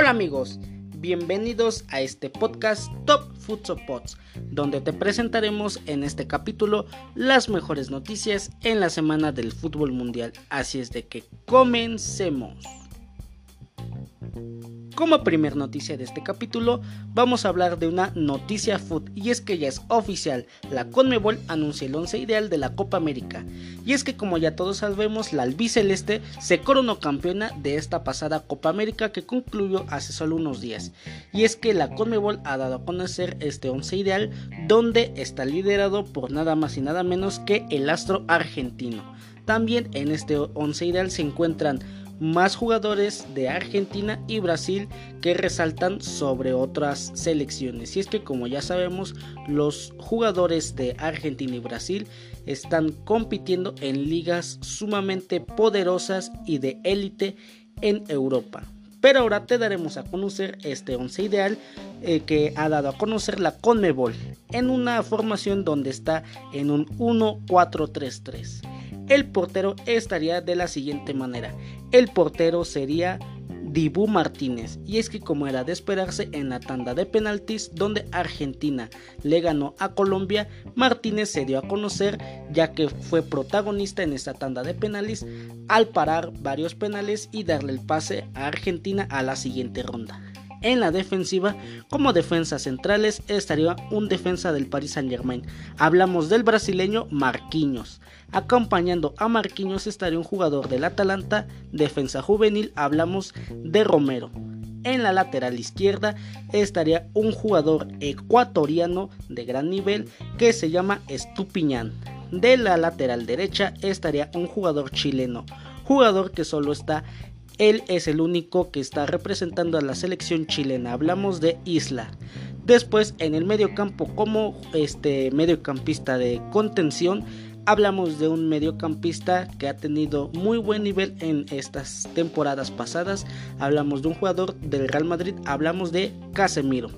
Hola amigos, bienvenidos a este podcast Top Futsal Pods, donde te presentaremos en este capítulo las mejores noticias en la semana del fútbol mundial. Así es de que comencemos. Como primer noticia de este capítulo, vamos a hablar de una noticia food y es que ya es oficial, la Conmebol anuncia el 11 ideal de la Copa América. Y es que como ya todos sabemos, la albiceleste se coronó campeona de esta pasada Copa América que concluyó hace solo unos días. Y es que la Conmebol ha dado a conocer este 11 ideal donde está liderado por nada más y nada menos que el astro argentino. También en este 11 ideal se encuentran más jugadores de Argentina y Brasil que resaltan sobre otras selecciones. Y es que como ya sabemos, los jugadores de Argentina y Brasil están compitiendo en ligas sumamente poderosas y de élite en Europa. Pero ahora te daremos a conocer este 11 ideal eh, que ha dado a conocer la Conmebol en una formación donde está en un 1-4-3-3 el portero estaría de la siguiente manera. El portero sería Dibu Martínez. Y es que como era de esperarse en la tanda de penaltis donde Argentina le ganó a Colombia, Martínez se dio a conocer ya que fue protagonista en esta tanda de penales al parar varios penales y darle el pase a Argentina a la siguiente ronda. En la defensiva, como defensas centrales, estaría un defensa del Paris Saint Germain. Hablamos del brasileño Marquinhos. Acompañando a Marquinhos estaría un jugador del Atalanta, defensa juvenil, hablamos de Romero. En la lateral izquierda estaría un jugador ecuatoriano de gran nivel que se llama Estupiñán. De la lateral derecha estaría un jugador chileno, jugador que solo está él es el único que está representando a la selección chilena. Hablamos de Isla. Después en el medio campo como este mediocampista de contención hablamos de un mediocampista que ha tenido muy buen nivel en estas temporadas pasadas. Hablamos de un jugador del Real Madrid, hablamos de Casemiro.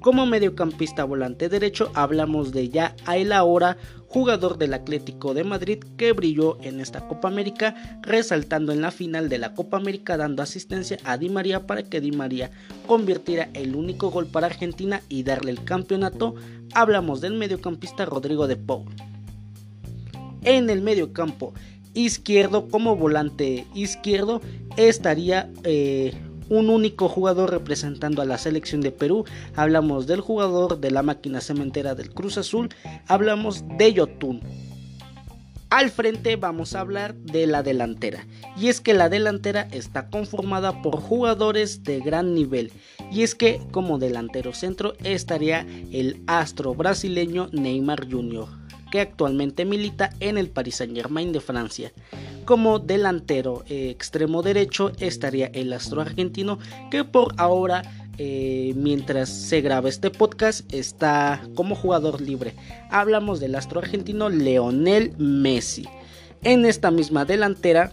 Como mediocampista volante derecho hablamos de ya a el ahora jugador del Atlético de Madrid que brilló en esta Copa América, resaltando en la final de la Copa América dando asistencia a Di María para que Di María convirtiera el único gol para Argentina y darle el campeonato. Hablamos del mediocampista Rodrigo de Paul. En el mediocampo izquierdo como volante izquierdo estaría eh, un único jugador representando a la selección de Perú. Hablamos del jugador de la máquina cementera del Cruz Azul. Hablamos de Yotun. Al frente vamos a hablar de la delantera. Y es que la delantera está conformada por jugadores de gran nivel. Y es que como delantero centro estaría el astro brasileño Neymar Jr., que actualmente milita en el Paris Saint Germain de Francia. Como delantero eh, extremo derecho estaría el astro argentino que por ahora eh, mientras se graba este podcast está como jugador libre. Hablamos del astro argentino Leonel Messi. En esta misma delantera,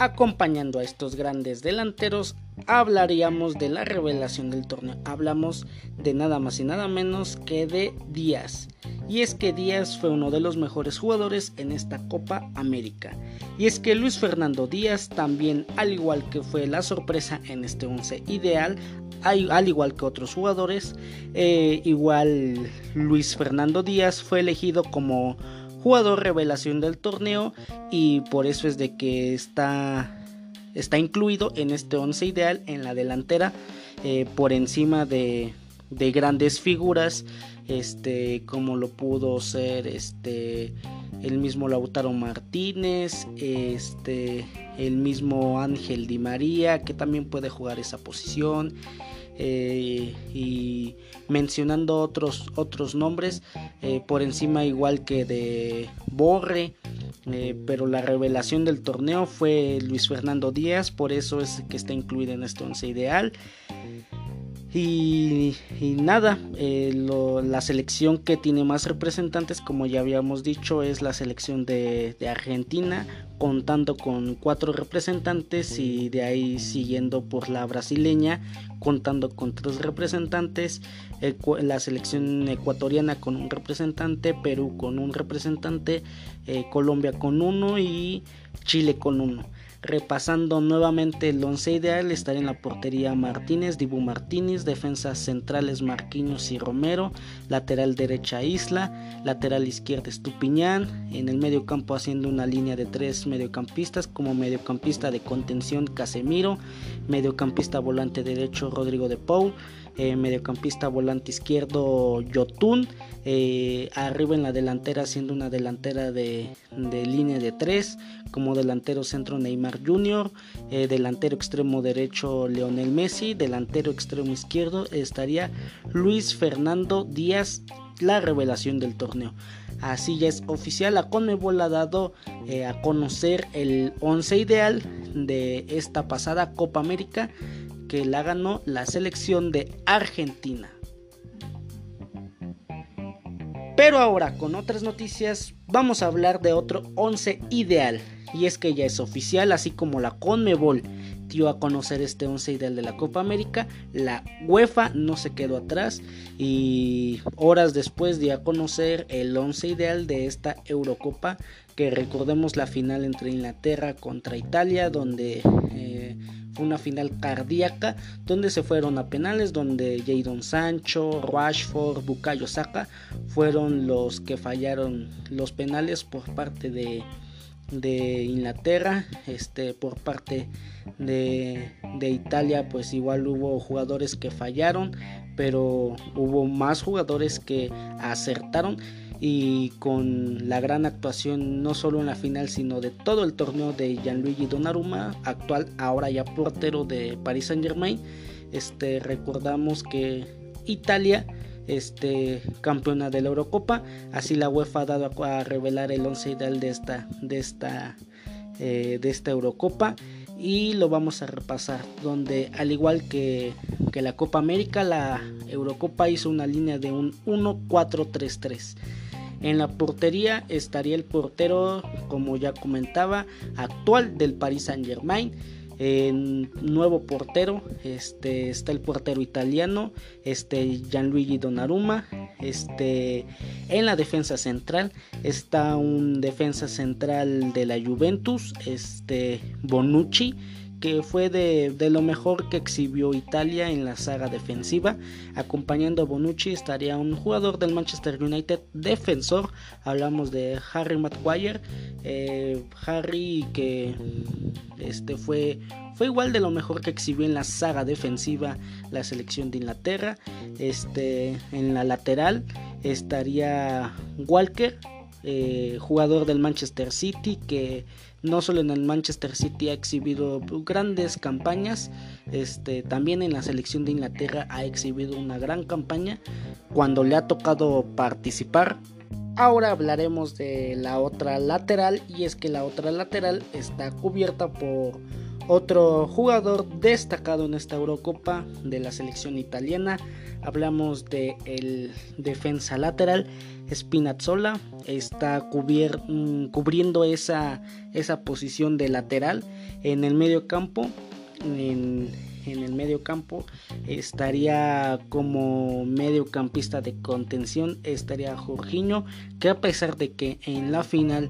acompañando a estos grandes delanteros, hablaríamos de la revelación del torneo. Hablamos de nada más y nada menos que de Díaz. Y es que Díaz fue uno de los mejores jugadores en esta Copa América. Y es que Luis Fernando Díaz también, al igual que fue la sorpresa en este 11 ideal, al igual que otros jugadores, eh, igual Luis Fernando Díaz fue elegido como jugador revelación del torneo y por eso es de que está está incluido en este 11 ideal en la delantera eh, por encima de, grandes figuras este como lo pudo ser este el mismo Lautaro Martínez este el mismo Ángel Di María que también puede jugar esa posición eh, y mencionando otros otros nombres eh, por encima igual que de Borre eh, pero la revelación del torneo fue Luis Fernando Díaz, por eso es que está incluido en este once ideal. Y, nada, eh, la selección que tiene más representantes, como ya habíamos dicho, es la selección de, Argentina, contando con cuatro representantes y de ahí siguiendo por la brasileña, contando con tres representantes, la selección ecuatoriana con un representante, Perú con un representante, eh, Colombia con uno y Chile con uno. Repasando nuevamente el once ideal, estaría en la portería Martínez, Dibu Martínez, defensas centrales Marquinhos y Romero, lateral derecha Isla, lateral izquierda Estupiñán, en el medio campo haciendo una línea de tres mediocampistas como mediocampista de contención Casemiro, mediocampista volante derecho Rodrigo de Paul, eh, mediocampista volante izquierdo Yotun, eh, arriba en la delantera siendo una delantera de, línea de 3, como delantero centro Neymar Jr., eh, delantero extremo derecho Leonel Messi, delantero extremo izquierdo estaría Luis Fernando Díaz, la revelación del torneo. Así ya es oficial, la Conmebol ha dado a conocer el 11 ideal de esta pasada Copa América que la ganó la selección de Argentina. Pero ahora con otras noticias vamos a hablar de otro 11 ideal. Y es que ya es oficial, así como la Conmebol dio a conocer este 11 ideal de la Copa América, la UEFA no se quedó atrás y horas después dio a conocer el 11 ideal de esta Eurocopa, que recordemos la final entre Inglaterra contra Italia, donde... Eh, una final cardíaca donde se fueron a penales, donde Jadon Sancho, Rashford, Bukayo Saka fueron los que fallaron los penales por parte de, de Inglaterra, este por parte de, de, Italia pues igual hubo jugadores que fallaron, pero hubo más jugadores que acertaron y con la gran actuación no solo en la final sino de todo el torneo de Gianluigi Donnarumma, actual ahora ya portero de Paris Saint Germain. Este, recordamos que Italia este, campeona de la Eurocopa, así la UEFA ha dado a, revelar el 11 ideal de esta, de esta, eh, de esta Eurocopa y lo vamos a repasar donde al igual que, que la Copa América la Eurocopa hizo una línea de un 1-4-3-3 en la portería estaría el portero, como ya comentaba, actual del Paris Saint Germain. En nuevo portero este, está el portero italiano este, Gianluigi Donnarumma este, en la defensa central está un defensa central de la Juventus este, Bonucci que fue de, lo mejor que exhibió Italia en la saga defensiva. Acompañando a Bonucci estaría un jugador del Manchester United defensor. Hablamos de Harry Maguire. Eh, Harry que este fue, fue igual de lo mejor que exhibió en la saga defensiva la selección de Inglaterra. Este, en la lateral estaría Walker, eh, jugador del Manchester City que no solo en el Manchester City ha exhibido grandes campañas, este, también en la selección de Inglaterra ha exhibido una gran campaña cuando le ha tocado participar. Ahora hablaremos de la otra lateral y es que la otra lateral está cubierta por otro jugador destacado en esta Eurocopa de la selección italiana. Hablamos de defensa lateral Spinazzola está mm, cubriendo esa, esa posición de lateral en el medio campo. En, el medio campo estaría como mediocampista de contención estaría Jorginho que a pesar de que en la final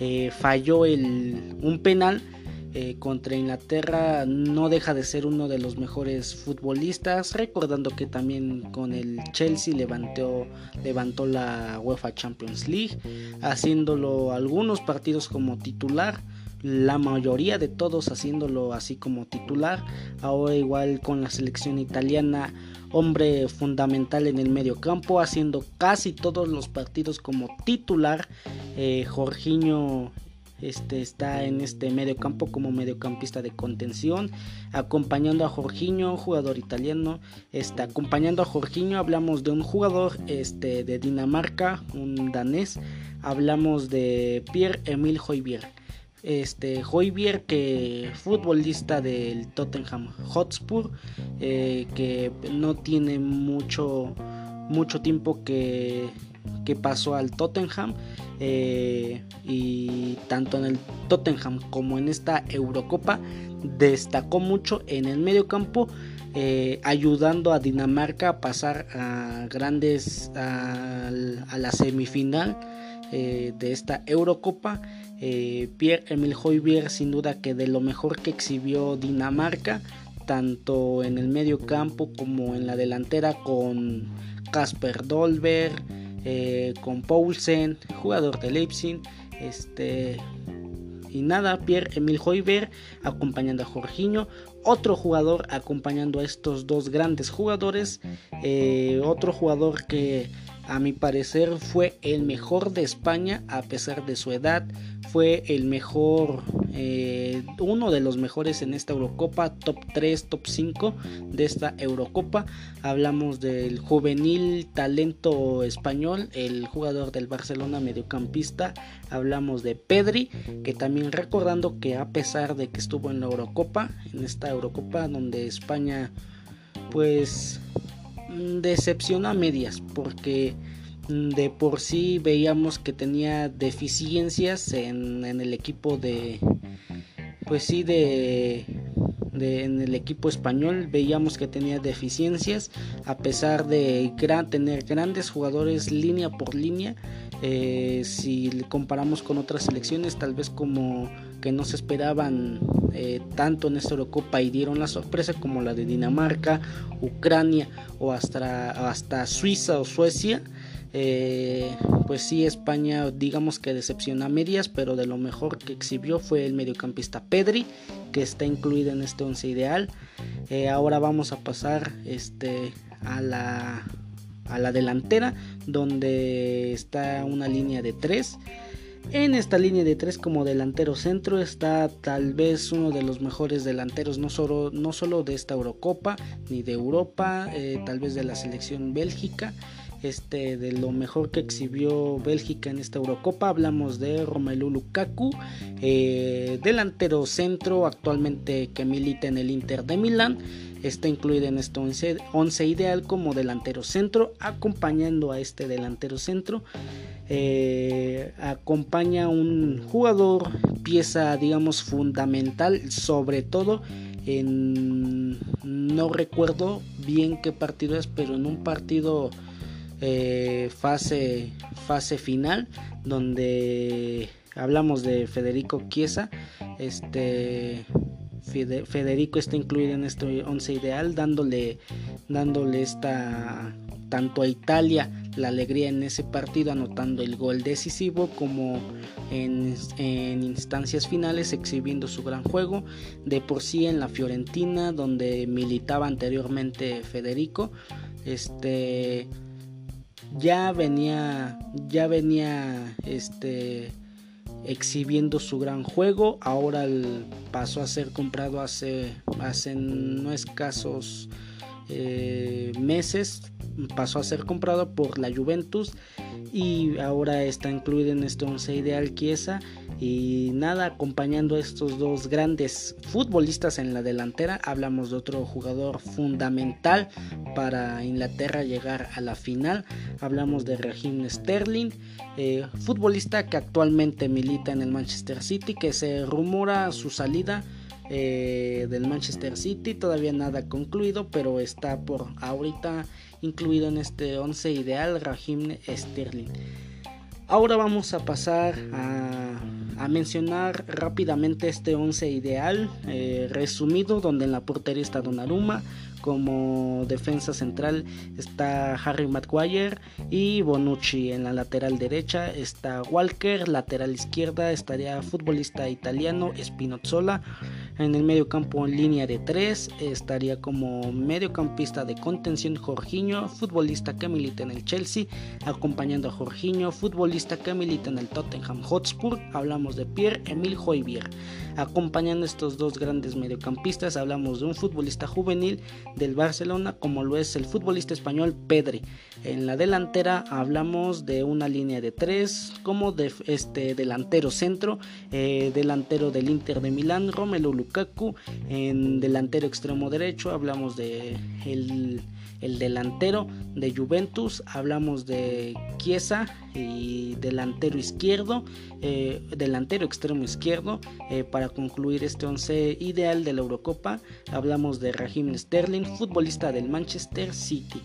eh, falló el, un penal eh, contra Inglaterra no deja de ser uno de los mejores futbolistas, recordando que también con el Chelsea levantó, levantó la UEFA Champions League, haciéndolo algunos partidos como titular, la mayoría de todos haciéndolo así como titular, ahora igual con la selección italiana, hombre fundamental en el medio campo, haciendo casi todos los partidos como titular, eh, Jorginho este, está en este medio campo como mediocampista de contención, acompañando a Jorginho, jugador italiano. Está acompañando a Jorginho, hablamos de un jugador este, de Dinamarca, un danés. Hablamos de Pierre-Emile Hoybier. Este Hoybier, que futbolista del Tottenham Hotspur, eh, que no tiene mucho, mucho tiempo que, que pasó al Tottenham eh, y tanto en el Tottenham como en esta Eurocopa destacó mucho en el medio campo eh, ayudando a Dinamarca a pasar a grandes a, la semifinal eh, de esta Eurocopa. Eh, Pierre-Emile Hoybier sin duda que de lo mejor que exhibió Dinamarca, tanto en el medio campo como en la delantera con Casper Dolberg, eh, con Paulsen, jugador de Leipzig, este y nada, Pierre-Emile Hoiberg acompañando a Jorginho, otro jugador acompañando a estos dos grandes jugadores, eh, otro jugador que a mi parecer fue el mejor de España a pesar de su edad, fue el mejor, eh, uno de los mejores en esta Eurocopa, top 3, top 5 de esta Eurocopa. Hablamos del juvenil talento español, el jugador del Barcelona mediocampista. Hablamos de Pedri, que también recordando que a pesar de que estuvo en la Eurocopa, en esta Eurocopa donde España pues decepciona a medias, porque de por sí veíamos que tenía deficiencias en, el equipo de pues sí de, en el equipo español. Veíamos que tenía deficiencias a pesar de tener grandes jugadores línea por línea. Eh, si comparamos con otras selecciones tal vez como que no se esperaban eh, tanto en esta Eurocopa y dieron la sorpresa como la de Dinamarca, Ucrania o hasta, hasta Suiza o Suecia eh, pues sí, España digamos que decepciona a medias, pero de lo mejor que exhibió fue el mediocampista Pedri, que está incluido en este once ideal. Eh, ahora vamos a pasar este, a, la, a la delantera, donde está una línea de tres. En esta línea de tres como delantero centro está tal vez uno de los mejores delanteros, no solo, no solo de esta Eurocopa, ni de Europa, eh, tal vez de la selección Bélgica este, de lo mejor que exhibió Bélgica en esta Eurocopa. Hablamos de Romelu Lukaku, eh, delantero centro actualmente que milita en el Inter de Milán. Está incluido en este 11, ideal como delantero centro, acompañando a este delantero centro. Eh, acompaña un jugador, pieza digamos fundamental, sobre todo en, no recuerdo bien qué partido es, pero en un partido eh, fase, fase final donde hablamos de Federico Chiesa. Este Federico está incluido en este 11 ideal, dándole, dándole esta tanto a Italia la alegría en ese partido, anotando el gol decisivo, como en, en, instancias finales, exhibiendo su gran juego. De por sí en la Fiorentina, donde militaba anteriormente Federico. Este ya venía ya venía este exhibiendo su gran juego. Ahora pasó a ser comprado hace hace no escasos eh, meses pasó a ser comprado por la Juventus y ahora está incluido en este once ideal Chiesa y nada acompañando a estos dos grandes futbolistas en la delantera hablamos de otro jugador fundamental para Inglaterra llegar a la final. Hablamos de Raheem Sterling eh, futbolista que actualmente milita en el Manchester City que se rumora su salida eh, del Manchester City todavía nada concluido pero está por ahorita incluido en este 11 ideal Raheem Sterling. Ahora vamos a pasar a, mencionar rápidamente este 11 ideal eh, resumido donde en la portería está Donnarumma, como defensa central está Harry Maguire y Bonucci. En la lateral derecha está Walker. Lateral izquierda estaría futbolista italiano Spinozzola. En el medio campo en línea de 3 estaría como mediocampista de contención Jorginho, futbolista que milita en el Chelsea, acompañando a Jorginho, futbolista que milita en el Tottenham Hotspur. Hablamos de Pierre-Emile Hoybier. Acompañando a estos dos grandes mediocampistas hablamos de un futbolista juvenil del Barcelona como lo es el futbolista español Pedri. En la delantera hablamos de una línea de tres como de este delantero centro, eh, delantero del Inter de Milán, Romelu Lukaku. En delantero extremo derecho hablamos de el el delantero de Juventus, hablamos de Chiesa y delantero izquierdo, eh, delantero extremo izquierdo, eh, para concluir este once ideal de la Eurocopa, hablamos de Raheem Sterling, futbolista del Manchester City.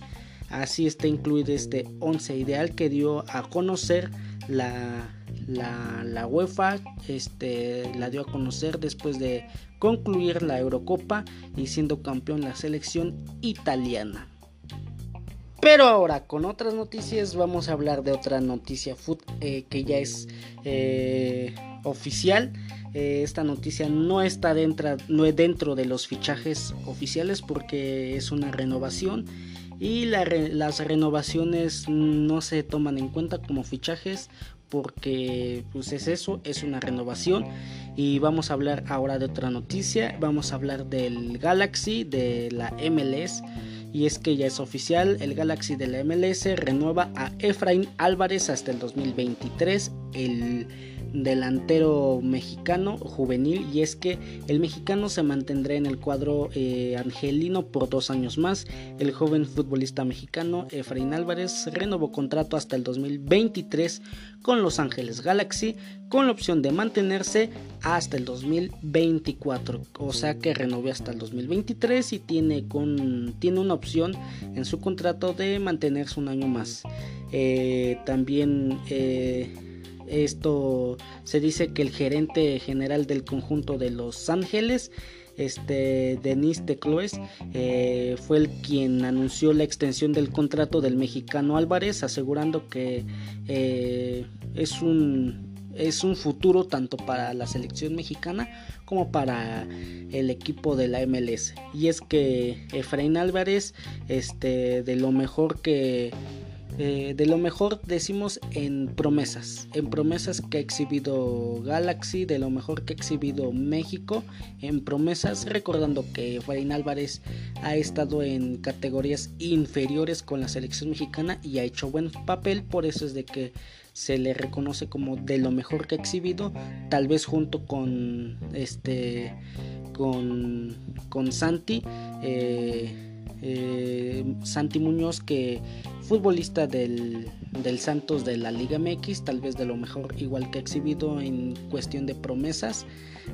Así está incluido este once ideal que dio a conocer la, la, UEFA este, la dio a conocer después de concluir la Eurocopa y siendo campeón la selección italiana. Pero ahora con otras noticias vamos a hablar de otra noticia food, eh, que ya es eh, oficial. Eh, esta noticia no está dentro, no dentro de los fichajes oficiales porque es una renovación y las renovaciones no se toman en cuenta como fichajes porque pues es eso, es una renovación. Y vamos a hablar ahora de otra noticia, vamos a hablar del Galaxy de la MLS y es que ya es oficial, el Galaxy de la MLS renueva a Efraín Álvarez hasta el 2023, el delantero mexicano juvenil y es que el mexicano se mantendrá en el cuadro eh, angelino por dos años más. El joven futbolista mexicano Efraín Álvarez renovó contrato hasta el 2023 con Los Ángeles Galaxy con la opción de mantenerse hasta el 2024, o sea que renovó hasta el 2023 y tiene, con, tiene una opción en su contrato de mantenerse un año más. Eh, también eh, esto se dice que el gerente general del conjunto de Los Ángeles, este Denis de Cloes, eh, fue el quien anunció la extensión del contrato del mexicano Álvarez, asegurando que eh, es un es un futuro tanto para la selección mexicana como para el equipo de la MLS. Y es que Efraín Álvarez, este, de lo mejor que eh, de lo mejor decimos en promesas, en promesas que ha exhibido Galaxy, de lo mejor que ha exhibido México, en promesas, recordando que Efraín Álvarez ha estado en categorías inferiores con la selección mexicana y ha hecho buen papel, por eso es de que se le reconoce como de lo mejor que ha exhibido, tal vez junto con este con, con Santi. Eh, eh, Santi Muñoz que futbolista del, Santos de la Liga MX, tal vez de lo mejor igual que ha exhibido en cuestión de promesas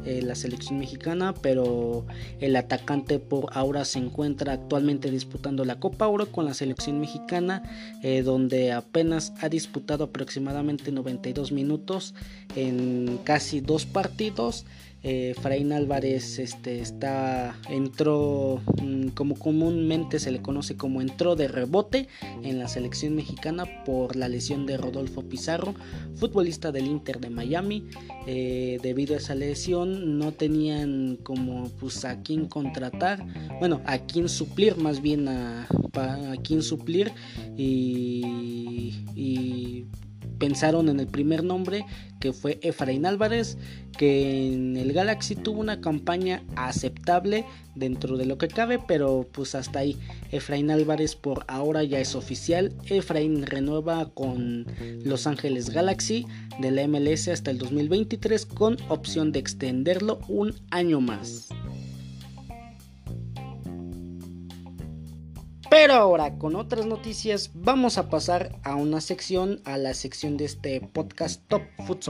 eh, la selección mexicana, pero el atacante por ahora se encuentra actualmente disputando la Copa Oro con la selección mexicana, eh, donde apenas ha disputado aproximadamente 92 minutos en casi dos partidos. Eh, Fraín Álvarez este, está, entró mm, como comúnmente se le conoce como entró de rebote en la selección mexicana por la lesión de Rodolfo Pizarro, futbolista del Inter de Miami. Eh, debido a esa lesión no tenían como pues a quién contratar, bueno, a quién suplir más bien a, a quién suplir y, y pensaron en el primer nombre que fue Efraín Álvarez, que en el Galaxy tuvo una campaña aceptable dentro de lo que cabe, pero pues hasta ahí. Efraín Álvarez por ahora ya es oficial. Efraín renueva con Los Ángeles Galaxy de la MLS hasta el 2023 con opción de extenderlo un año más. Pero ahora con otras noticias vamos a pasar a una sección, a la sección de este podcast Top Food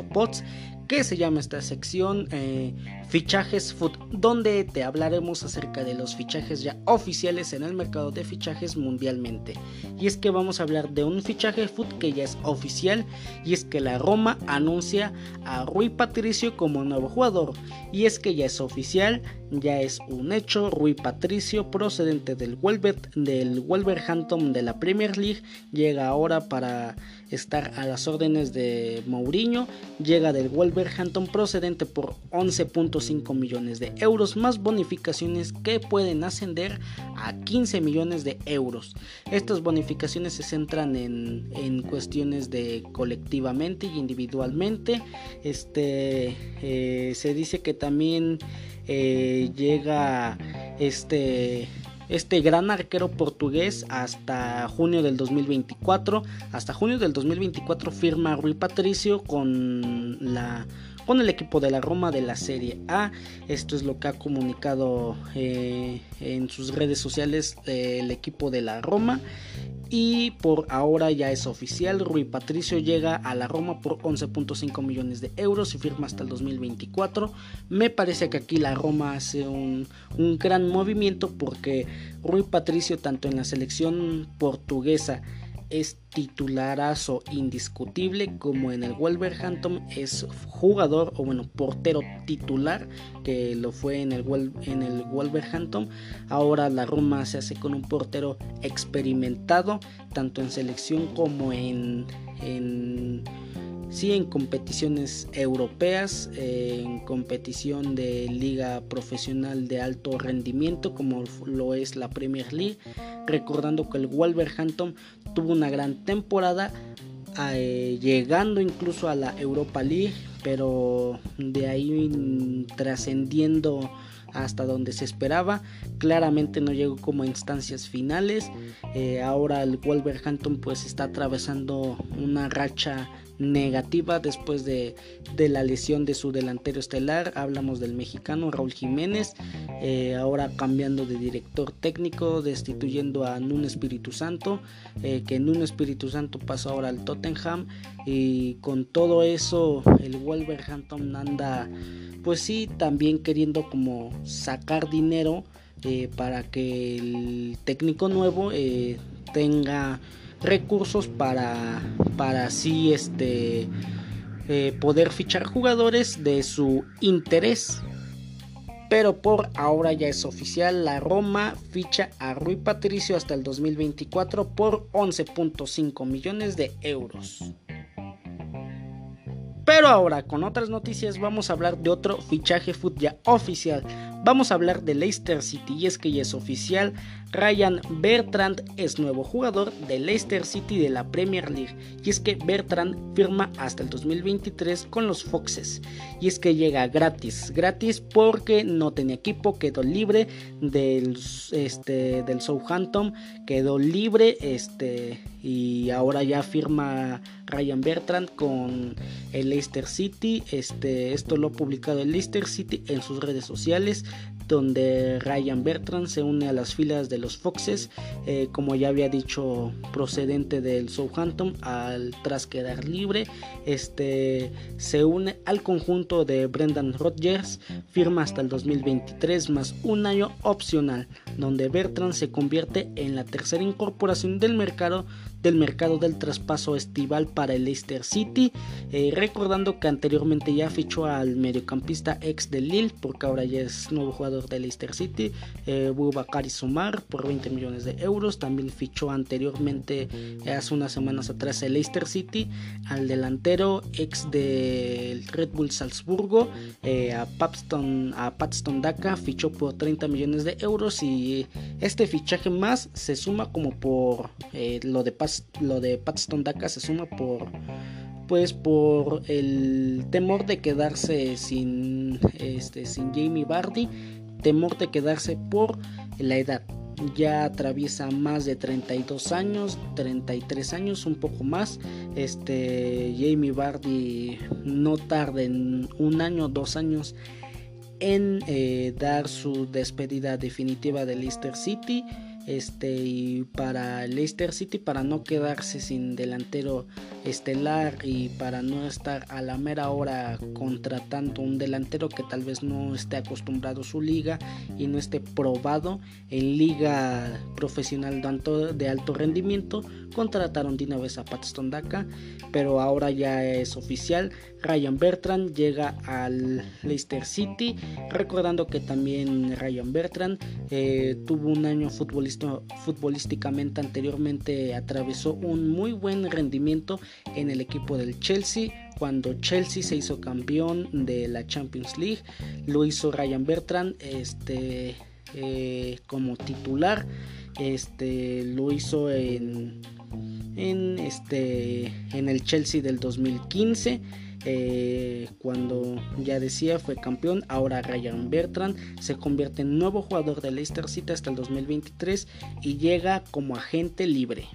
que se llama esta sección eh, Fichajes Food, donde te hablaremos acerca de los fichajes ya oficiales en el mercado de fichajes mundialmente. Y es que vamos a hablar de un fichaje Food que ya es oficial, y es que la Roma anuncia a Rui Patricio como nuevo jugador. Y es que ya es oficial, ya es un hecho, Rui Patricio procedente del, del Wolverhampton de la Premier League llega ahora para estar a las órdenes de Mourinho, llega del Wolverhampton procedente por 11.5 millones de euros más bonificaciones que pueden ascender a 15 millones de euros. Estas bonificaciones se centran en, en cuestiones de colectivamente y individualmente. Este eh, se dice que también eh, llega este este gran arquero portugués hasta junio del 2024. Hasta junio del 2024 firma Rui Patricio con la con el equipo de la Roma de la Serie A. Esto es lo que ha comunicado eh, en sus redes sociales eh, el equipo de la Roma. Y por ahora ya es oficial, Rui Patricio llega a la Roma por 11.5 millones de euros y firma hasta el 2024. Me parece que aquí la Roma hace un, un gran movimiento porque Rui Patricio tanto en la selección portuguesa es titularazo indiscutible, como en el Wolverhampton es jugador o bueno, portero titular, que lo fue en el, en el Wolverhampton. Ahora la Roma se hace con un portero experimentado, tanto en selección como en, en sí en competiciones europeas, en competición de liga profesional de alto rendimiento como lo es la Premier League, recordando que el Wolverhampton tuvo una gran temporada eh, llegando incluso a la Europa League, pero de ahí trascendiendo hasta donde se esperaba. Claramente no llegó como a instancias finales. Eh, ahora el Wolverhampton pues está atravesando una racha negativa después de, la lesión de su delantero estelar. Hablamos del mexicano Raúl Jiménez, eh, ahora cambiando de director técnico, destituyendo a Nun Espíritu Santo, eh, que Nun Espíritu Santo pasó ahora al Tottenham y con todo eso el Wolverhampton anda pues sí también queriendo como sacar dinero eh, para que el técnico nuevo tenga recursos para, para así este, eh, poder fichar jugadores de su interés. Pero por ahora ya es oficial, la Roma ficha a Rui Patricio hasta el 2024 por 11.5 millones de euros. Pero ahora con otras noticias vamos a hablar de otro fichaje fútbol ya oficial Vamos a hablar de Leicester City y es que ya es oficial, Ryan Bertrand es nuevo jugador de Leicester City de la Premier League. Y es que Bertrand firma hasta el 2023 con los Foxes. Y es que llega gratis, gratis porque no tenía equipo, quedó libre del, este, del Southampton, quedó libre este, y ahora ya firma Ryan Bertrand con el Leicester City, este, esto lo ha publicado el Leicester City en sus redes sociales donde Ryan Bertrand se une a las filas de los Foxes, eh, como ya había dicho, procedente del Southampton, al tras quedar libre, este se une al conjunto de Brendan Rodgers, firma hasta el 2023 más un año opcional, donde Bertrand se convierte en la tercera incorporación del mercado del mercado del traspaso estival para el Leicester City, eh, recordando que anteriormente ya fichó al mediocampista ex de Lille, porque ahora ya es nuevo jugador del Leicester City, eh, Bubakari Sumar por 20 millones de euros, también fichó anteriormente eh, hace unas semanas atrás el Leicester City al delantero ex del Red Bull Salzburgo, eh, a Paxton, a Daka fichó por 30 millones de euros y este fichaje más se suma como por lo de lo de Paxton Daka se suma por pues por el temor de quedarse sin este sin Jamie Vardy, temor de quedarse por la edad. Ya atraviesa más de 32 años, 33 años, un poco más. Este Jamie Vardy no tarda en un año, dos años en eh, dar su despedida definitiva de Leicester City este y para Leicester City para no quedarse sin delantero estelar y para no estar a la mera hora contratando un delantero que tal vez no esté acostumbrado a su liga y no esté probado en liga profesional de alto rendimiento contrataron de una vez a Paxton Daka pero ahora ya es oficial Ryan Bertrand llega al Leicester City recordando que también Ryan Bertrand eh, tuvo un año futbolísticamente anteriormente atravesó un muy buen rendimiento en el equipo del Chelsea. Cuando Chelsea se hizo campeón de la Champions League, lo hizo Ryan Bertrand este, eh, como titular. Este, lo hizo en, en, este, en el Chelsea del 2015. Eh, cuando ya decía fue campeón, ahora Ryan Bertrand se convierte en nuevo jugador de Leicester City hasta el 2023 y llega como agente libre.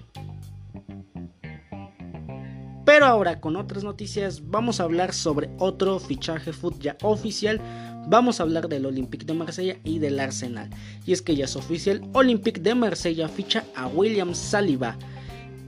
Pero ahora con otras noticias vamos a hablar sobre otro fichaje foot ya oficial. Vamos a hablar del Olympique de Marsella y del Arsenal. Y es que ya es oficial, Olympique de Marsella ficha a William Saliba.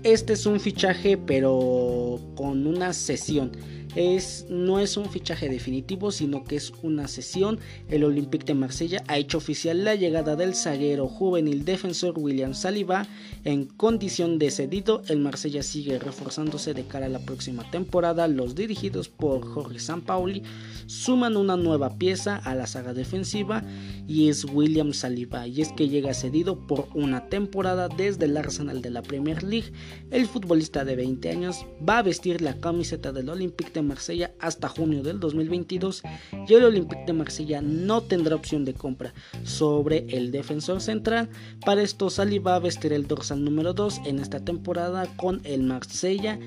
Este es un fichaje pero con una sesión. es, no es un fichaje definitivo, sino que es una sesión. El Olympique de Marsella ha hecho oficial la llegada del zaguero juvenil defensor William Saliba en condición de cedido. El Marsella sigue reforzándose de cara a la próxima temporada. Los dirigidos por Jorge Sampaoli suman una nueva pieza a la saga defensiva y es William Saliba. Y es que llega cedido por una temporada desde el Arsenal de la Premier League. El futbolista de 20 años va a vestir la camiseta del Olympique de Marsella hasta junio del 2022 y el Olympique de Marsella no tendrá opción de compra sobre el defensor central. Para esto Sali va a vestir dorsal número 2 en esta temporada con el Marsella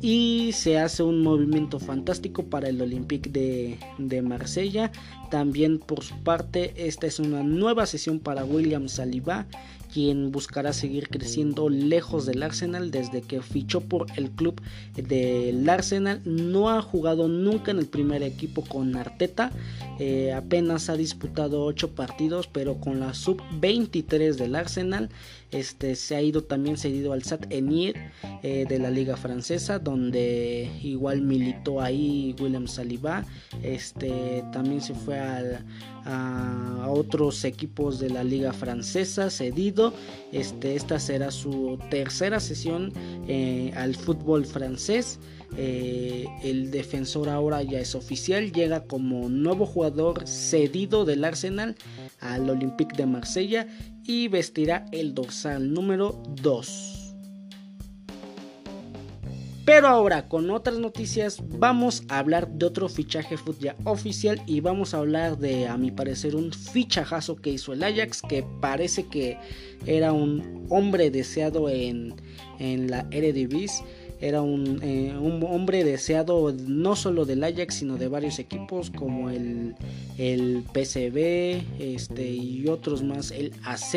y se hace un movimiento fantástico para el Olympique de, de Marsella. También por su parte esta es una nueva sesión para William Saliba quien buscará seguir creciendo lejos del Arsenal desde que fichó por el club del Arsenal. No ha jugado nunca en el primer equipo con Arteta, eh, apenas ha disputado 8 partidos, pero con la sub-23 del Arsenal. Este, se ha ido también cedido al SAT Enier eh, de la liga francesa donde igual militó ahí William Saliba este, también se fue a, otros equipos de la liga francesa cedido. Este, esta será su tercera sesión eh, al fútbol francés. Eh, el defensor ahora ya es oficial, llega como nuevo jugador cedido del Arsenal al Olympique de Marsella y vestirá el dorsal número 2. Pero ahora con otras noticias vamos a hablar de otro fichaje fútbol oficial y vamos a hablar de a mi parecer un fichajazo que hizo el Ajax que parece que era un hombre deseado en, en la Eredivisie era un, eh, un, hombre deseado no solo del Ajax sino de varios equipos como el, el PCB este, y otros más, el AZ,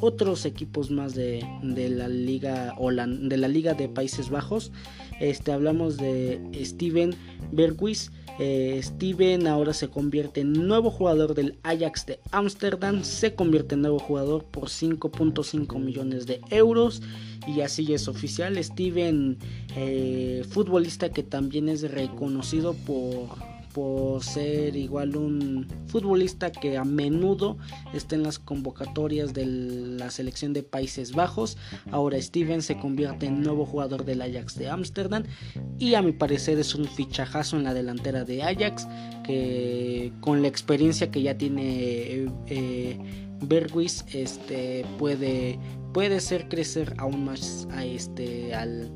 otros equipos más de, de la liga de la liga de Países Bajos. Este, hablamos de Steven Berghuis eh, Steven ahora se convierte en nuevo jugador del Ajax de Ámsterdam. Se convierte en nuevo jugador por 5.5 millones de euros. Y así es oficial. Steven, eh, futbolista que también es reconocido por por ser igual un futbolista que a menudo está en las convocatorias de la selección de Países Bajos. Ahora Steven se convierte en nuevo jugador del Ajax de Ámsterdam y a mi parecer es un fichajazo en la delantera de Ajax que con la experiencia que ya tiene eh, Bergwis este puede puede ser crecer aún más a este al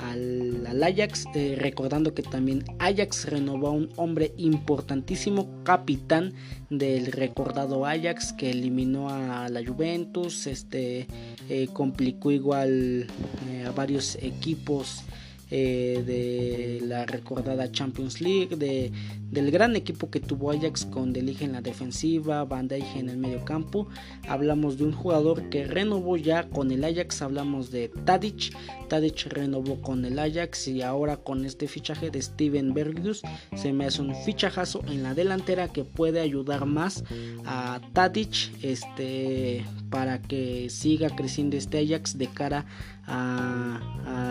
al, Ajax, eh, recordando que también Ajax renovó a un hombre importantísimo, capitán del recordado Ajax que eliminó a la Juventus, este eh, complicó igual eh, a varios equipos eh, de la recordada Champions League, de, del gran equipo que tuvo Ajax con Delige en la defensiva, Van en el medio campo. Hablamos de un jugador que renovó ya con el Ajax, hablamos de Tadic. Tadic renovó con el Ajax y ahora con este fichaje de Steven Bergius se me hace un fichajazo en la delantera que puede ayudar más a Tadic este, para que siga creciendo este Ajax de cara a,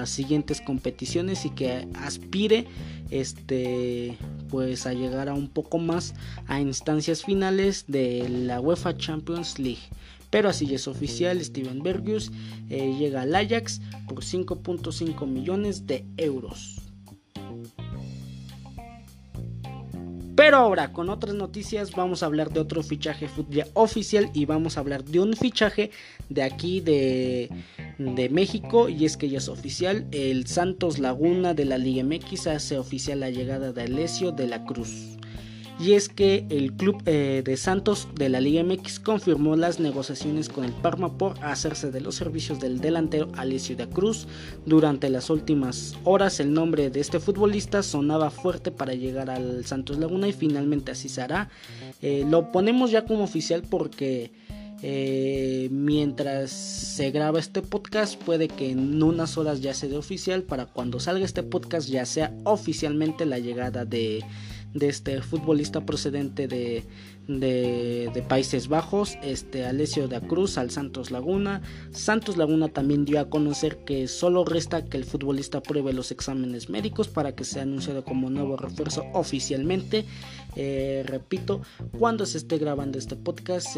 siguientes competiciones y que aspire este pues a llegar a un poco más a instancias finales de la UEFA Champions League. Pero así es oficial Steven Bergius eh, llega al Ajax por 5.5 millones de euros Pero ahora con otras noticias vamos a hablar de otro fichaje oficial y vamos a hablar de un fichaje de aquí de, de México y es que ya es oficial el Santos Laguna de la Liga MX hace oficial la llegada de Alessio de la Cruz y es que el club eh, de Santos de la Liga MX confirmó las negociaciones con el Parma por hacerse de los servicios del delantero Alessio de Cruz. Durante las últimas horas el nombre de este futbolista sonaba fuerte para llegar al Santos Laguna y finalmente así se hará. Eh, lo ponemos ya como oficial porque... Eh, mientras se graba este podcast puede que en unas horas ya se dé oficial para cuando salga este podcast ya sea oficialmente la llegada de, de este futbolista procedente de, de, Países Bajos, este Alessio de Cruz al Santos Laguna. Santos Laguna también dio a conocer que solo resta que el futbolista pruebe los exámenes médicos para que sea anunciado como nuevo refuerzo oficialmente. Eh, repito, cuando se esté grabando este podcast,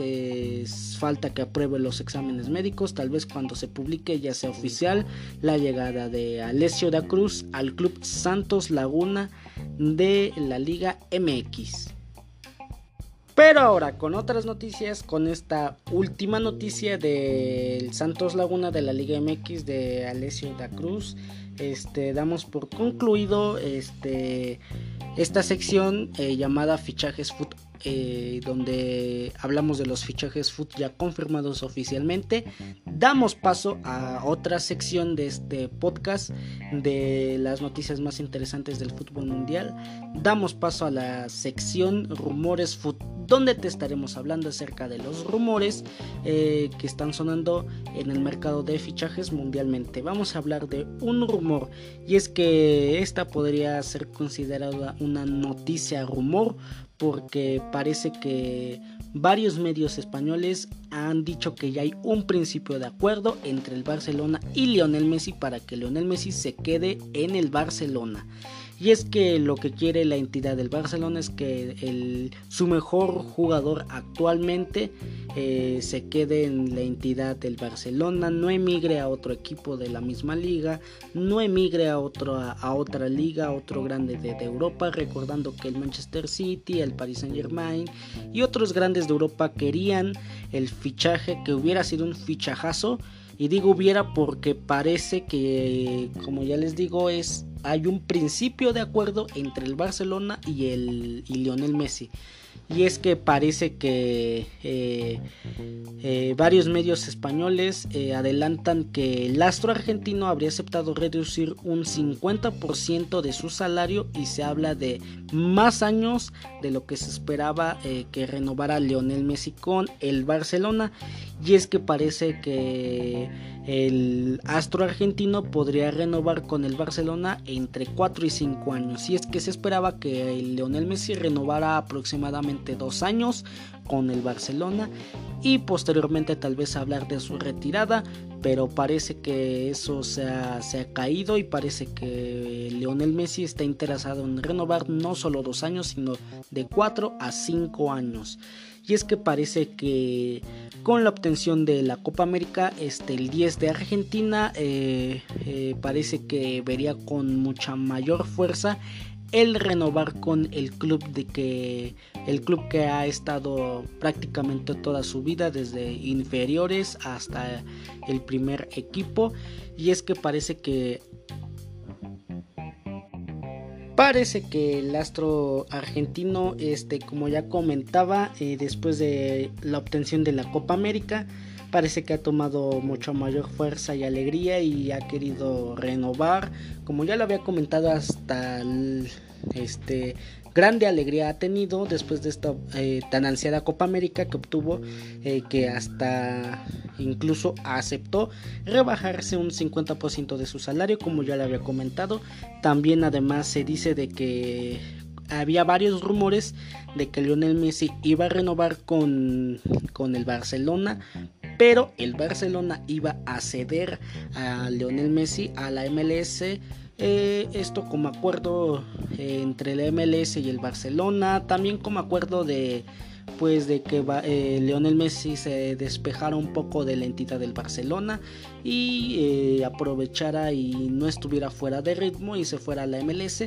falta que apruebe los exámenes médicos. Tal vez cuando se publique ya sea oficial la llegada de Alessio de Cruz al club Santos Laguna de la Liga MX. Pero ahora con otras noticias, con esta última noticia del Santos Laguna de la Liga MX de Alessio da Cruz, este, damos por concluido este, esta sección eh, llamada Fichajes Foot eh, donde hablamos de los fichajes foot ya confirmados oficialmente. Damos paso a otra sección de este podcast de las noticias más interesantes del fútbol mundial. Damos paso a la sección rumores foot donde te estaremos hablando acerca de los rumores eh, que están sonando en el mercado de fichajes mundialmente. Vamos a hablar de un rumor y es que esta podría ser considerada una noticia rumor porque parece que varios medios españoles han dicho que ya hay un principio de acuerdo entre el Barcelona y Lionel Messi para que Lionel Messi se quede en el Barcelona. Y es que lo que quiere la entidad del Barcelona es que su mejor jugador actualmente eh, se quede en la entidad del Barcelona, no emigre a otro equipo de la misma liga, no emigre a, a, otra liga, otro grande de, de, Europa, recordando que el Manchester City, el Paris Saint Germain y otros grandes de Europa querían el fichaje que hubiera sido un fichajazo. Y digo hubiera porque parece que, como ya les digo, es hay un principio de acuerdo entre el Barcelona y el y Lionel Messi y es que parece que eh, eh, varios medios españoles eh, adelantan que el astro argentino habría aceptado reducir un 50% de su salario y se habla de más años de lo que se esperaba que renovara Lionel Messi con el Barcelona. Y es que parece que el astro argentino podría renovar con el Barcelona entre 4 y 5 años. Y es que se esperaba que el Lionel Messi renovara aproximadamente dos años con el Barcelona y posteriormente tal vez hablar de su retirada, pero parece que eso se ha, caído y parece que Lionel Messi está interesado en renovar no solo dos años, sino de cuatro a cinco años. Y es que parece que con la obtención de la Copa América, este, el 10 de Argentina eh, eh, parece que vería con mucha mayor fuerza el renovar con el club de que el club que ha estado prácticamente toda su vida desde inferiores hasta el primer equipo. Y es que parece que parece que el astro argentino este como ya comentaba eh, después de la obtención de la Copa América parece que ha tomado mucho mayor fuerza y alegría y ha querido renovar. Como ya lo había comentado hasta este grande alegría ha tenido después de esta eh, tan ansiada Copa América que obtuvo eh, que hasta incluso aceptó rebajarse un 50% de su salario como ya le había comentado. También además se dice de que había varios rumores de que Lionel Messi iba a renovar con, con el Barcelona pero el Barcelona iba a ceder a Lionel Messi a la MLS. Eh, esto como acuerdo eh, entre el MLS y el Barcelona, también como acuerdo de pues de que eh, Lionel Messi se despejara un poco de la entidad del Barcelona y aprovechara y no estuviera fuera de ritmo y se fuera a la MLS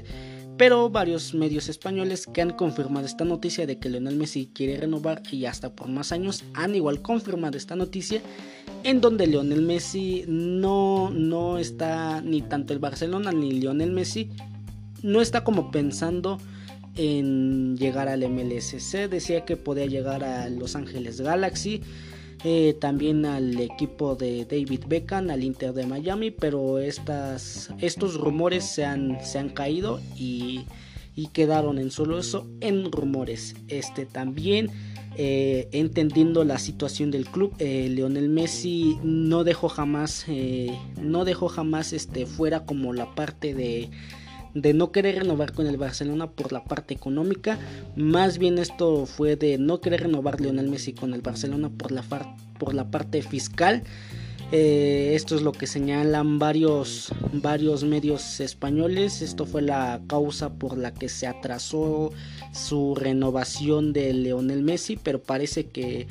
pero varios medios españoles que han confirmado esta noticia de que Lionel Messi quiere renovar y hasta por más años han igual confirmado esta noticia en donde Lionel Messi no, no está ni tanto el Barcelona ni Lionel Messi no está como pensando en llegar al MLS. Se decía que podía llegar a Los Ángeles Galaxy eh, también al equipo de David Beckham, al Inter de Miami, pero estas, estos rumores se han, se han caído y, quedaron en solo eso, en rumores. Este también, eh, entendiendo la situación del club, eh, Lionel Messi no dejó jamás, no dejó jamás este, fuera como la parte de de no querer renovar con el Barcelona por la parte económica, más bien esto fue de no querer renovar Lionel Messi con el Barcelona por la, por la parte fiscal. Eh, esto es lo que señalan varios, varios medios españoles. Esto fue la causa por la que se atrasó su renovación de Lionel Messi, pero parece que,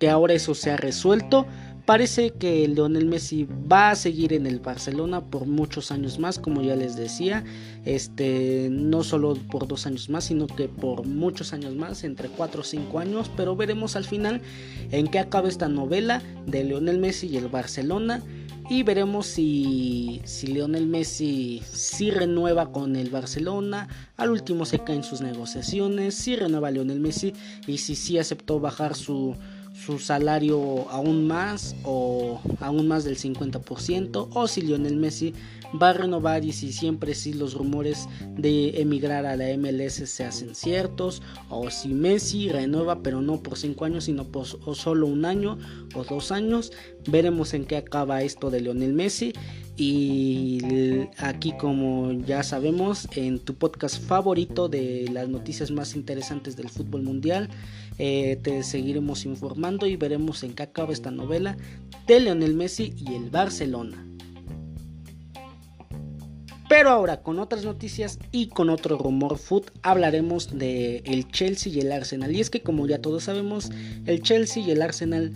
que ahora eso se ha resuelto. Parece que Lionel Messi va a seguir en el Barcelona por muchos años más, como ya les decía, este, no solo por dos años más, sino que por muchos años más, entre cuatro o cinco años, pero veremos al final en qué acaba esta novela de Lionel Messi y el Barcelona y veremos si, si Lionel Messi si renueva con el Barcelona, al último se caen sus negociaciones, si renueva Lionel Messi y si sí aceptó bajar su su salario aún más o aún más del 50% o si Lionel Messi va a renovar y si siempre si los rumores de emigrar a la MLS se hacen ciertos o si Messi renueva pero no por 5 años sino por solo un año o dos años veremos en qué acaba esto de Lionel Messi. Y aquí como ya sabemos en tu podcast favorito de las noticias más interesantes del fútbol mundial eh, te seguiremos informando y veremos en qué acaba esta novela de Lionel Messi y el Barcelona. Pero ahora con otras noticias y con otro rumor food hablaremos de el Chelsea y el Arsenal. Y es que como ya todos sabemos, el Chelsea y el Arsenal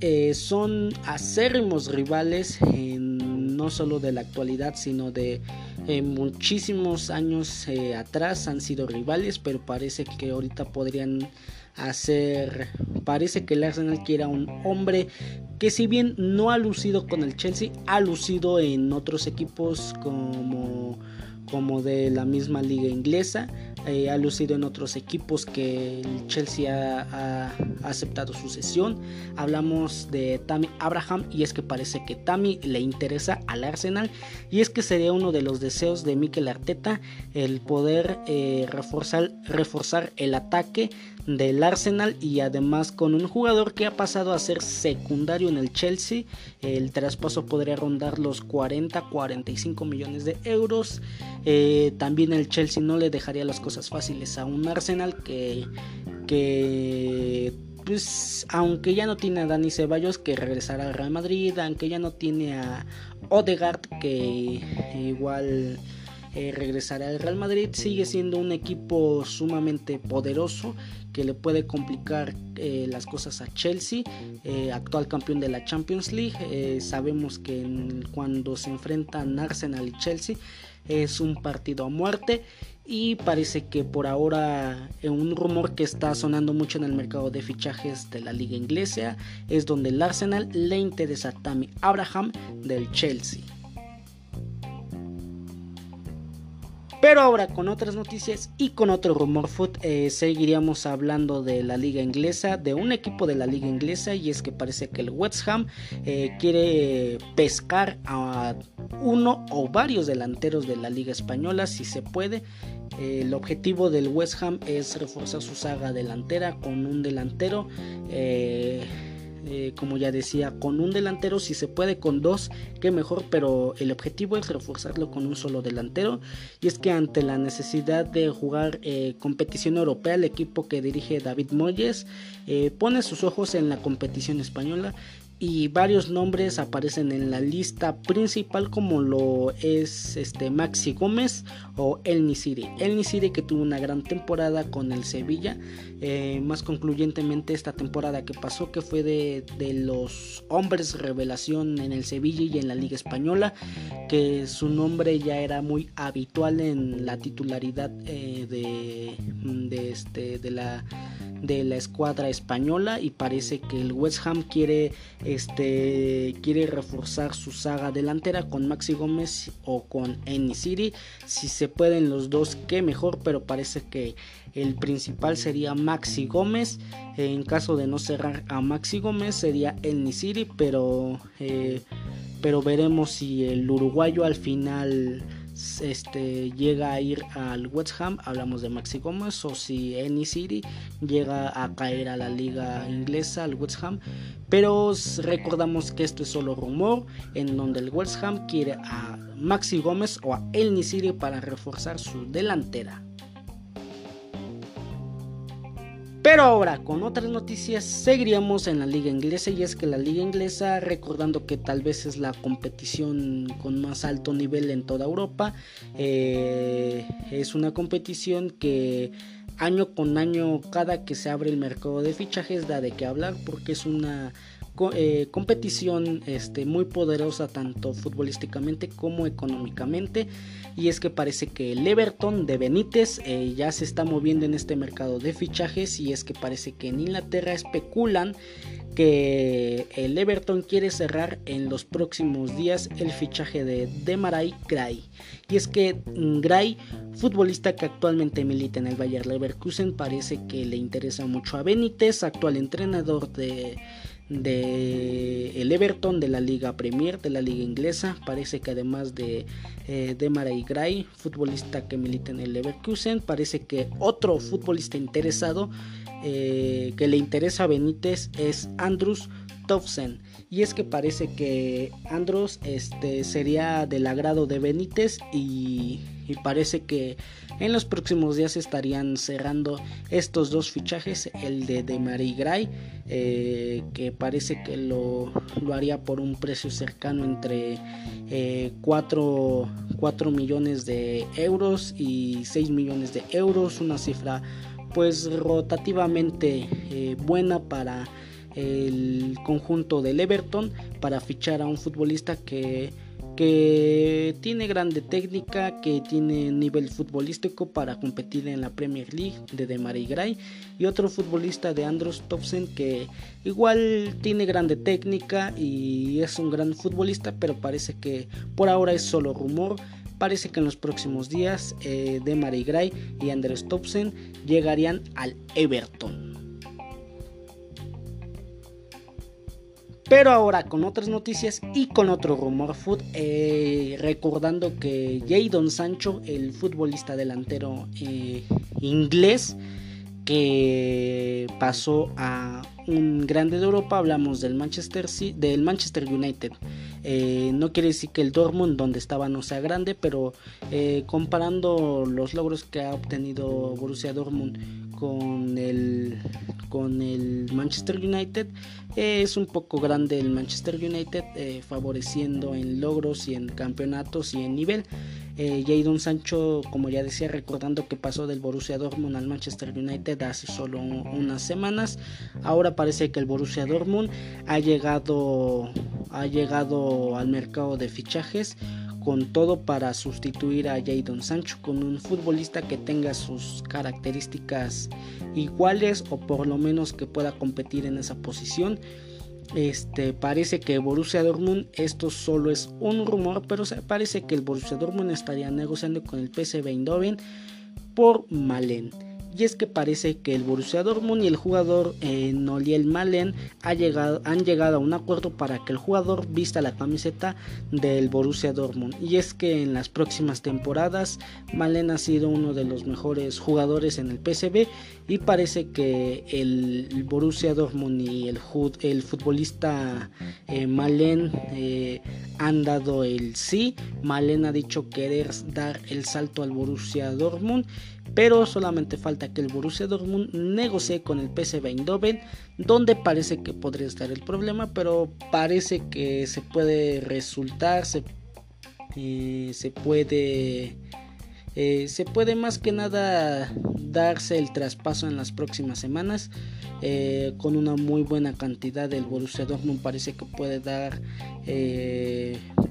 eh, son acérrimos rivales no solo de la actualidad sino de eh, muchísimos años atrás han sido rivales pero parece que ahorita podrían hacer. Parece que el Arsenal quiere a un hombre que, si bien no ha lucido con el Chelsea, ha lucido en otros equipos como, como de la misma liga inglesa. Eh, ha lucido en otros equipos que el Chelsea ha, aceptado su sesión. Hablamos de Tammy Abraham y es que parece que Tammy le interesa al Arsenal y es que sería uno de los deseos de Mikel Arteta el poder eh, reforzar, reforzar el ataque del Arsenal y además con un jugador que ha pasado a ser secundario en el Chelsea. El traspaso podría rondar los 40-45 millones de euros. Eh, también el Chelsea no le dejaría las cosas fáciles a un Arsenal que, que pues aunque ya no tiene a Dani Ceballos que regresará al Real Madrid, aunque ya no tiene a Odegaard que igual eh, regresará al Real Madrid, sigue siendo un equipo sumamente poderoso que le puede complicar eh, las cosas a Chelsea, eh, actual campeón de la Champions League. Eh, sabemos que cuando se enfrentan Arsenal y Chelsea es un partido a muerte y parece que por ahora un rumor que está sonando mucho en el mercado de fichajes de la liga inglesa es donde el Arsenal le interesa a Tammy Abraham del Chelsea. Pero ahora con otras noticias y con otro rumor foot eh, seguiríamos hablando de la liga inglesa, de un equipo de la liga inglesa y es que parece que el West Ham eh, quiere pescar a uno o varios delanteros de la liga española si se puede. el objetivo del West Ham es reforzar su saga delantera con un delantero. Eh, eh, como ya decía, con un delantero, si se puede con dos, que mejor, pero el objetivo es reforzarlo con un solo delantero. Y es que ante la necesidad de jugar eh, competición europea, el equipo que dirige David Moyes eh, pone sus ojos en la competición española y varios nombres aparecen en la lista principal como lo es este Maxi Gómez o El Nisiri. El Nisiri que tuvo una gran temporada con el Sevilla, eh, más concluyentemente esta temporada que pasó que fue de, los hombres revelación en el Sevilla y en la Liga Española, que su nombre ya era muy habitual en la titularidad eh, de, de, este, de la de la escuadra española y parece que el West Ham quiere este quiere reforzar su saga delantera con Maxi Gómez o con Eni City. Si se pueden los dos que mejor pero parece que el principal sería Maxi Gómez. En caso de no cerrar a Maxi Gómez sería Eni City pero eh, pero veremos si el uruguayo al final este, llega a ir al West Ham, hablamos de Maxi Gómez, o si Any City llega a caer a la liga inglesa, al West Ham. Pero recordamos que esto es solo rumor, en donde el West Ham quiere a Maxi Gómez o a El Nisiri para reforzar su delantera. Pero ahora, con otras noticias, seguiríamos en la liga inglesa y es que la liga inglesa, recordando que tal vez es la competición con más alto nivel en toda Europa, eh, es una competición que año con año, cada que se abre el mercado de fichajes, da de qué hablar porque es una eh, competición este, muy poderosa tanto futbolísticamente como económicamente y es que parece que el Everton de Benítez eh, ya se está moviendo en este mercado de fichajes y es que parece que en Inglaterra especulan que el Everton quiere cerrar en los próximos días el fichaje de Demarai Gray. Y es que Gray, futbolista que actualmente milita en el Bayer Leverkusen, parece que le interesa mucho a Benítez, actual entrenador de de el Everton de la Liga Premier de la Liga Inglesa. Parece que además de eh, Demarai Gray futbolista que milita en el Leverkusen parece que otro futbolista interesado eh, que le interesa a Benítez es Andrews Tofsen y es que parece que Andros este, sería del agrado de Benítez y, parece que en los próximos días estarían cerrando estos dos fichajes, el de, de Marie Gray, eh, que parece que lo, haría por un precio cercano entre 4, eh, millones de euros y 6 millones de euros, una cifra pues rotativamente eh, buena para el conjunto del Everton para fichar a un futbolista que, que tiene grande técnica, que tiene nivel futbolístico para competir en la Premier League de Demarai Gray y otro futbolista de Andros Topsen que igual tiene grande técnica y es un gran futbolista pero parece que por ahora es solo rumor parece que en los próximos días eh, de Gray y Andros Topsen llegarían al Everton. Pero ahora con otras noticias y con otro rumor food, eh, recordando que Jadon Sancho, el futbolista delantero eh, inglés que pasó a un grande de Europa, hablamos del Manchester, del Manchester United. Eh, no quiere decir que el Dortmund donde estaba no sea grande, pero comparando los logros que ha obtenido Borussia Dortmund con el, con el Manchester United. es un poco grande el Manchester United, eh, favoreciendo en logros y en campeonatos y en nivel. Eh, Sancho, como ya decía, recordando que pasó del Borussia Dortmund al Manchester United hace solo unas semanas. Ahora parece que el Borussia Dortmund ha llegado, ha llegado al mercado de fichajes con todo para sustituir a Jadon Sancho con un futbolista que tenga sus características iguales o por lo menos que pueda competir en esa posición. Este parece que Borussia Dortmund esto solo es un rumor, pero parece que el Borussia Dortmund estaría negociando con el PSV Eindhoven por Malen y es que parece que el Borussia Dortmund y el jugador eh, Noliel Malen han llegado a un acuerdo para que el jugador vista la camiseta del Borussia Dortmund. Y es que en las próximas temporadas Malen ha sido uno de los mejores jugadores en el PSV y parece que el Borussia Dortmund y el, el futbolista eh, Malen eh, han dado el sí. Malen ha dicho querer dar el salto al Borussia Dortmund pero solamente falta que el Borussia Dortmund negocie con el PSV Eindhoven, donde parece que podría estar el problema, pero parece que se puede resultar, se, eh, puede eh, se puede más que nada darse el traspaso en las próximas semanas eh, con una muy buena cantidad del Borussia Dortmund parece que puede dar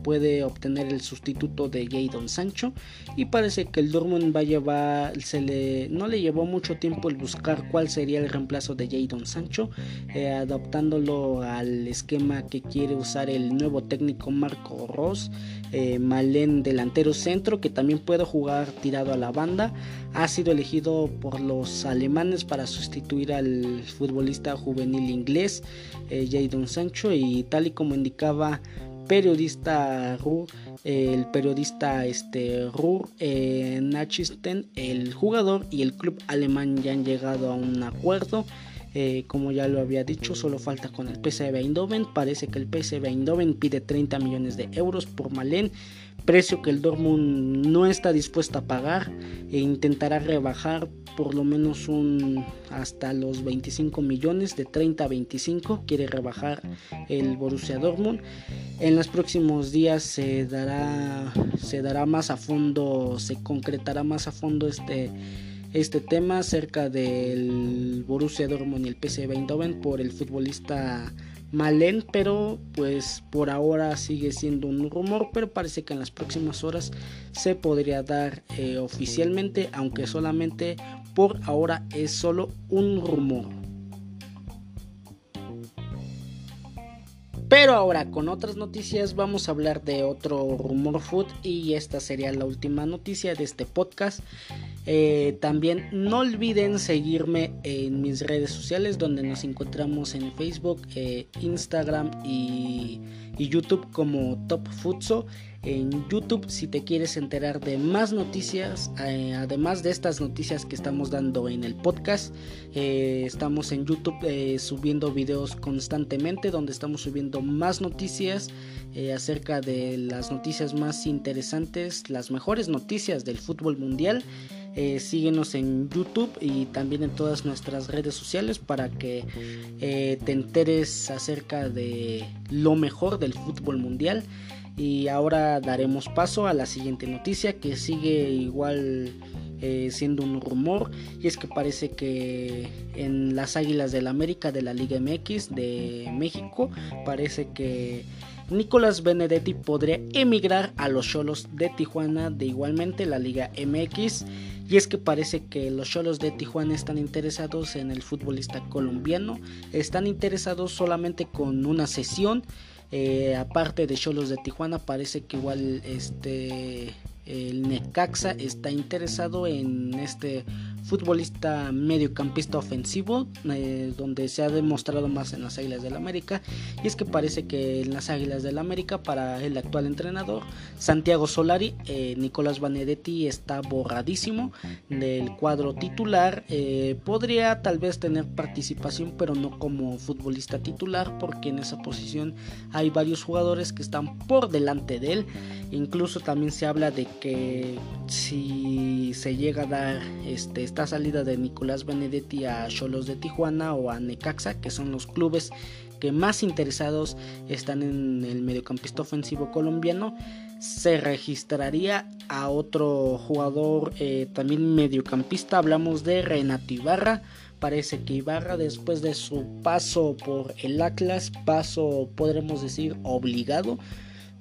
puede obtener el sustituto de Jadon Sancho. Y parece que el Dortmund va a llevar, se le, no le llevó mucho tiempo el buscar cuál sería el reemplazo de Jadon Sancho, eh, adaptándolo al esquema que quiere usar el nuevo técnico Marco Ross, eh, Malen delantero centro que también puede jugar tirado a la banda, ha sido elegido por los alemanes para sustituir al futbolista juvenil inglés eh, Sancho y tal y como indicaba periodista Ruhr, el periodista este, Ruhr eh, Nachisten, el jugador y el club alemán ya han llegado a un acuerdo Eh, como ya lo había dicho, solo falta con el PSV Eindhoven. Parece que el PSV Eindhoven pide 30 millones de euros por Malen, precio que el Dortmund no está dispuesto a pagar e intentará rebajar por lo menos un hasta los 25 millones de 30 a 25 quiere rebajar el Borussia Dortmund. En los próximos días se dará se dará más a fondo se concretará más a fondo este este tema acerca del Borussia Dortmund y el PSV Eindhoven por el futbolista Malen, pero pues por ahora sigue siendo un rumor, pero parece que en las próximas horas se podría dar eh, oficialmente, aunque solamente por ahora es solo un rumor. Pero ahora con otras noticias vamos a hablar de otro rumor food y esta sería la última noticia de este podcast. Eh, también no olviden seguirme en mis redes sociales donde nos encontramos en Facebook, eh, Instagram y, YouTube como Top Futso. En YouTube si te quieres enterar de más noticias, eh, además de estas noticias que estamos dando en el podcast, estamos en YouTube subiendo videos constantemente donde estamos subiendo más noticias acerca de las noticias más interesantes, las mejores noticias del fútbol mundial. Eh, síguenos en YouTube y también en todas nuestras redes sociales para que eh, te enteres acerca de lo mejor del fútbol mundial. Y ahora daremos paso a la siguiente noticia que sigue igual eh, siendo un rumor y es que parece que en las Águilas del América de la Liga MX de México parece que Nicolás Benedetti podría emigrar a los Cholos de Tijuana de igualmente la Liga MX y es que parece que los Cholos de Tijuana están interesados en el futbolista colombiano, están interesados solamente con una sesión. Eh, aparte de Cholos de Tijuana, parece que igual este el Necaxa está interesado en este futbolista mediocampista ofensivo, eh, donde se ha demostrado más en las Águilas del América. Y es que parece que en las Águilas del América, para el actual entrenador, Santiago Solari, eh, Nicolás Benedetti está borradísimo del cuadro titular. Eh, podría tal vez tener participación, pero no como futbolista titular, porque en esa posición hay varios jugadores que están por delante de él. Incluso también se habla de que si se llega a dar este, esta salida de Nicolás Benedetti a Cholos de Tijuana o a Necaxa, que son los clubes que más interesados están en el mediocampista ofensivo colombiano, se registraría a otro jugador eh, también mediocampista. Hablamos de Renato Ibarra. Parece que Ibarra después de su paso por el Atlas, paso podremos decir obligado,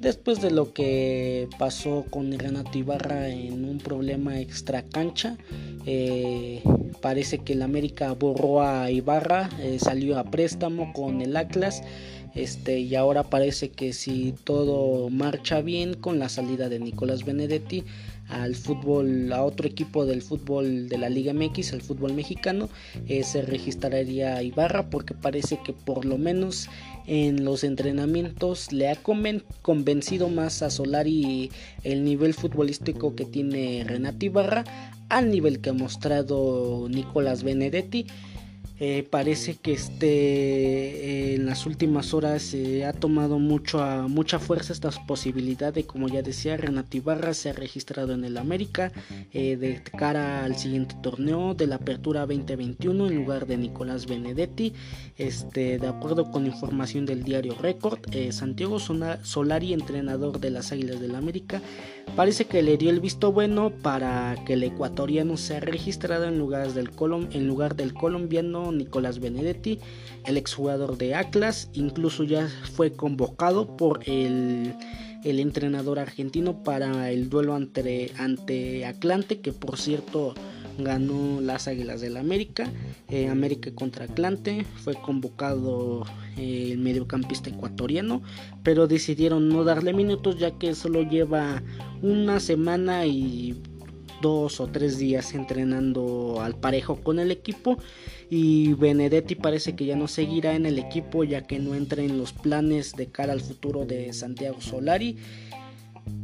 Después de lo que pasó con Renato Ibarra en un problema extra cancha, eh, parece que el América borró a Ibarra, eh, salió a préstamo con el Atlas. Este, y ahora parece que si todo marcha bien con la salida de Nicolás Benedetti al fútbol, a otro equipo del fútbol de la Liga MX, el fútbol mexicano, eh, se registraría Ibarra porque parece que por lo menos en los entrenamientos le ha convencido más a Solari el nivel futbolístico que tiene Renato Ibarra al nivel que ha mostrado Nicolás Benedetti eh, parece que este, eh, en las últimas horas se ha tomado mucho a, mucha fuerza esta posibilidad de, como ya decía, Renato Ibarra se ha registrado en el América eh, de cara al siguiente torneo de la Apertura 2021 en lugar de Nicolás Benedetti. Este, de acuerdo con información del diario Record, Santiago Solari, entrenador de las Águilas del América, parece que le dio el visto bueno para que el ecuatoriano sea registrado en, del en lugar del colombiano Nicolás Benedetti, el exjugador de Atlas, incluso ya fue convocado por el, entrenador argentino para el duelo ante, ante Atlante, que por cierto ganó las Águilas del América, eh, América contra Atlante, fue convocado eh, el mediocampista ecuatoriano, pero decidieron no darle minutos ya que solo lleva una semana y dos o tres días entrenando al parejo con el equipo y Benedetti parece que ya no seguirá en el equipo ya que no entra en los planes de cara al futuro de Santiago Solari.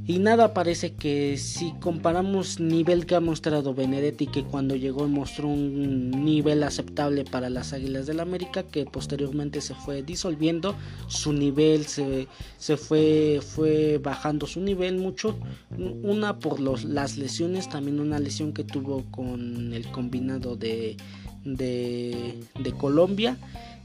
Y nada parece que si comparamos nivel que ha mostrado Benedetti, que cuando llegó mostró un nivel aceptable para las Águilas del América, que posteriormente se fue disolviendo, su nivel se, se fue, fue bajando su nivel mucho. Una por los, las lesiones, también una lesión que tuvo con el combinado de, de, de Colombia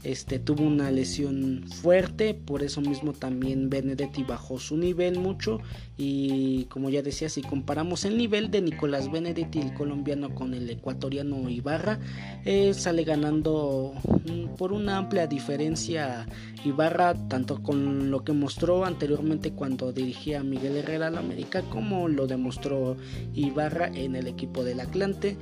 este tuvo una lesión fuerte, por eso mismo también Benedetti bajó su nivel mucho y como ya decía, si comparamos el nivel de Nicolás Benedetti, el colombiano con el ecuatoriano Ibarra, eh, sale ganando mm, por una amplia diferencia Ibarra, tanto con lo que mostró anteriormente cuando dirigía a Miguel Herrera al América, como lo demostró Ibarra en el equipo del Atlante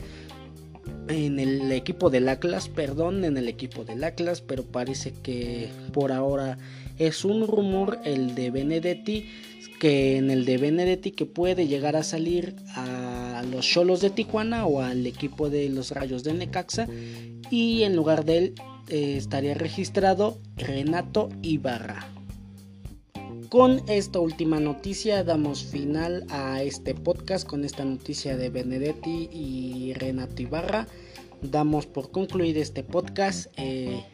en el equipo del Atlas, perdón, en el equipo del Atlas, pero parece que por ahora es un rumor el de Benedetti, que en el de Benedetti que puede llegar a salir a los Cholos de Tijuana o al equipo de los Rayos de Necaxa y en lugar de él eh, estaría registrado Renato Ibarra. Con esta última noticia damos final a este podcast con esta noticia de Benedetti y Renato Ibarra. Damos por concluir este podcast. Eh,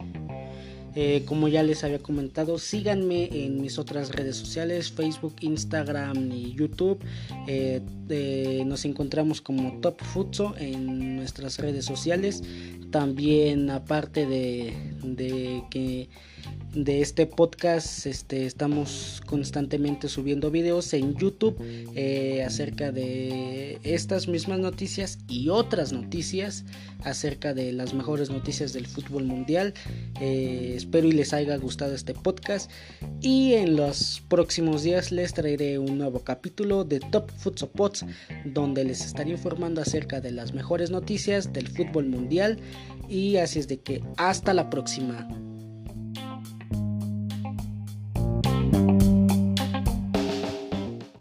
eh, como ya les había comentado, síganme en mis otras redes sociales, Facebook, Instagram y YouTube. Eh, nos encontramos como Top Futso en nuestras redes sociales. También aparte de, de que de este podcast este, estamos constantemente subiendo videos en YouTube eh, acerca de estas mismas noticias y otras noticias acerca de las mejores noticias del fútbol mundial. Eh, espero y les haya gustado este podcast y en los próximos días les traeré un nuevo capítulo de Top Futsal Pots donde les estaré informando acerca de las mejores noticias del fútbol mundial y así es de que hasta la próxima.